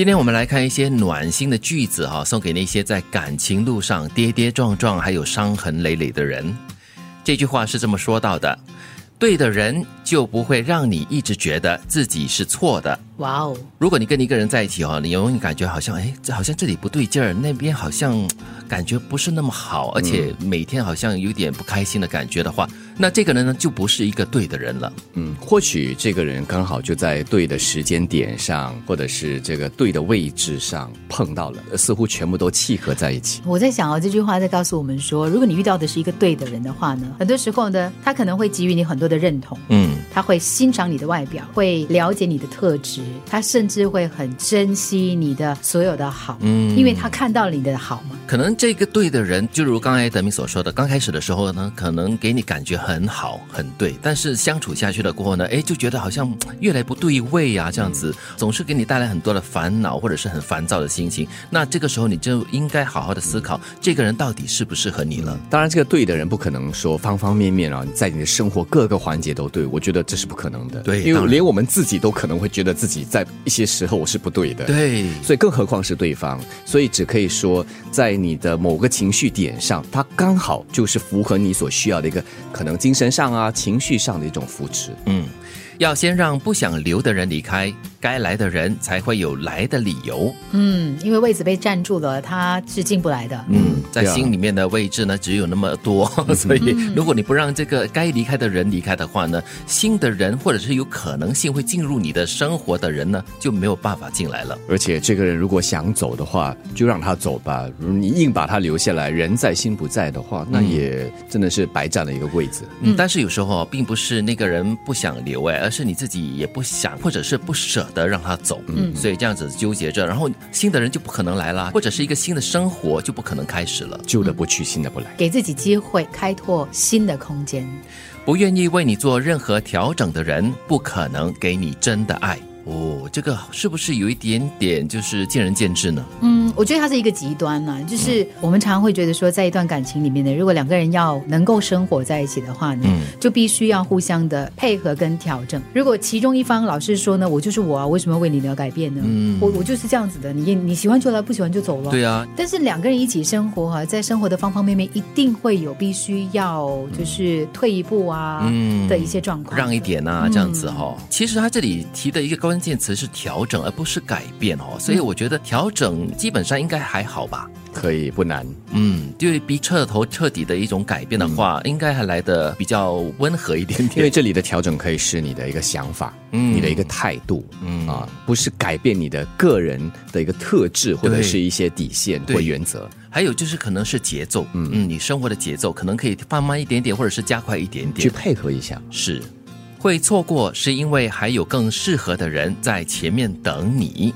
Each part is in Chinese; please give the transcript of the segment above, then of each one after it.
今天我们来看一些暖心的句子哈，送给那些在感情路上跌跌撞撞还有伤痕累累的人。这句话是这么说到的：对的人就不会让你一直觉得自己是错的。哇哦，如果你跟一个人在一起哦，你永远感觉好像哎，这好像这里不对劲儿，那边好像感觉不是那么好，而且每天好像有点不开心的感觉的话，那这个人呢就不是一个对的人了。嗯，或许这个人刚好就在对的时间点上，或者是这个对的位置上碰到了，似乎全部都契合在一起。我在想哦，这句话在告诉我们说，如果你遇到的是一个对的人的话呢，很多时候呢，他可能会给予你很多的认同，嗯，他会欣赏你的外表，会了解你的特质，他甚至会很珍惜你的所有的好，嗯因为他看到了你的好嘛。可能这个对的人，就如刚才德明所说的，刚开始的时候呢，可能给你感觉很好、很对，但是相处下去了过后呢，哎，就觉得好像越来不对味啊，这样子，总是给你带来很多的烦恼或者是很烦躁的心情。那这个时候你就应该好好的思考，这个人到底适不适合你了。当然，这个对的人不可能说方方面面啊，在你的生活各个环节都对，我觉得这是不可能的。对因为连我们自己都可能会觉得自己在一些时候我是不对的。。对，所以，更何况是对方，所以只可以说，在你的某个情绪点上，它刚好就是符合你所需要的一个可能精神上啊、情绪上的一种扶持。嗯，要先让不想留的人离开，该来的人才会有来的理由。嗯，因为位置被占住了，他是进不来的。嗯，在心里面的位置呢，只有那么多，所以如果你不让这个该离开的人离开的话呢，新的人或者是有可能性会进入你的生活的人呢，就没有办法进来了。而且，这个人如果想走的话，就让他走吧。如你硬把他留下来，人在心不在的话，那也真的是白占了一个位置。嗯，但是有时候并不是那个人不想留哎，而是你自己也不想，或者是不舍得让他走，嗯，所以这样子纠结着，然后新的人就不可能来啦，或者是一个新的生活就不可能开始了。旧的不去，新的不来。给自己机会，开拓新的空间。不愿意为你做任何调整的人，不可能给你真的爱。哦，这个是不是有一点点就是见仁见智呢？嗯，我觉得它是一个极端呢、就是我们常常会觉得说，在一段感情里面呢，如果两个人要能够生活在一起的话呢，嗯就必须要互相的配合跟调整。如果其中一方老是说呢，我就是我啊，为什么为你而改变呢？嗯我我就是这样子的，你你喜欢就来，不喜欢就走了。对啊，但是两个人一起生活哈、在生活的方方面面一定会有必须要就是退一步啊、嗯的一些状况。让一点啊，这样子哈、其实他这里提的一个关键词是调整，而不是改变哦。所以我觉得调整基本上应该还好吧。可以不难，嗯，对比彻头彻底的一种改变的话，应该还来的比较温和一点点。因为这里的调整可以是你的一个想法，嗯你的一个态度，嗯啊，不是改变你的个人的一个特质或者是一些底线或原则。还有就是可能是节奏，嗯嗯，你生活的节奏可能可以放慢一点点，或者是加快一点点去。配合一下。是，会错过是因为还有更适合的人在前面等你。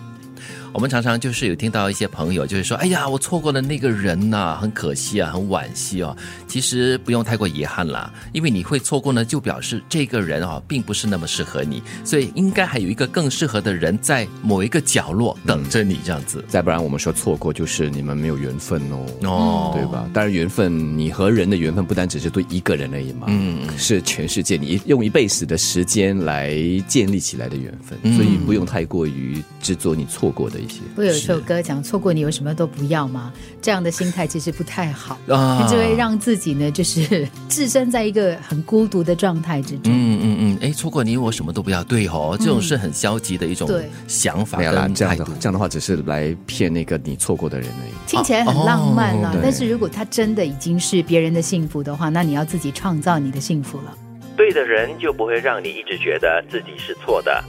我们常常就是有听到一些朋友就是说，哎呀，我错过了那个人呐、很可惜啊，很惋惜哦。其实不用太过遗憾啦，因为你会错过呢，就表示这个人哦，并不是那么适合你，所以应该还有一个更适合的人在某一个角落等着你，这样子。再不然，我们说错过就是你们没有缘分哦。哦，对吧？当然，缘分，你和人的缘分不单只是对一个人而已嘛，嗯是全世界，你用一辈子的时间来建立起来的缘分，嗯所以不用太过于执着你错过的一些。不有一首歌讲错过你，我什么都不要吗？这样的心态其实不太好，啊就会让自己呢，就是置身在一个很孤独的状态之中。嗯嗯嗯，哎，错过你我什么都不要，对哦，这种是很消极的一种想法没有啦，跟态度这样的。这样的话只是来骗那个你错过的人而已。听起来很浪漫啊、哦但是如果他真的已经是别人的幸福的话，那你要自己创造你的幸福了。对的人就不会让你一直觉得自己是错的，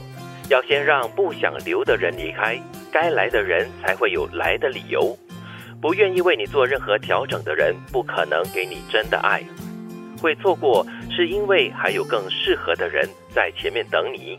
要先让不想留的人离开，该来的人才会有来的理由。不愿意为你做任何调整的人，不可能给你真的爱。会错过，是因为还有更适合的人在前面等你。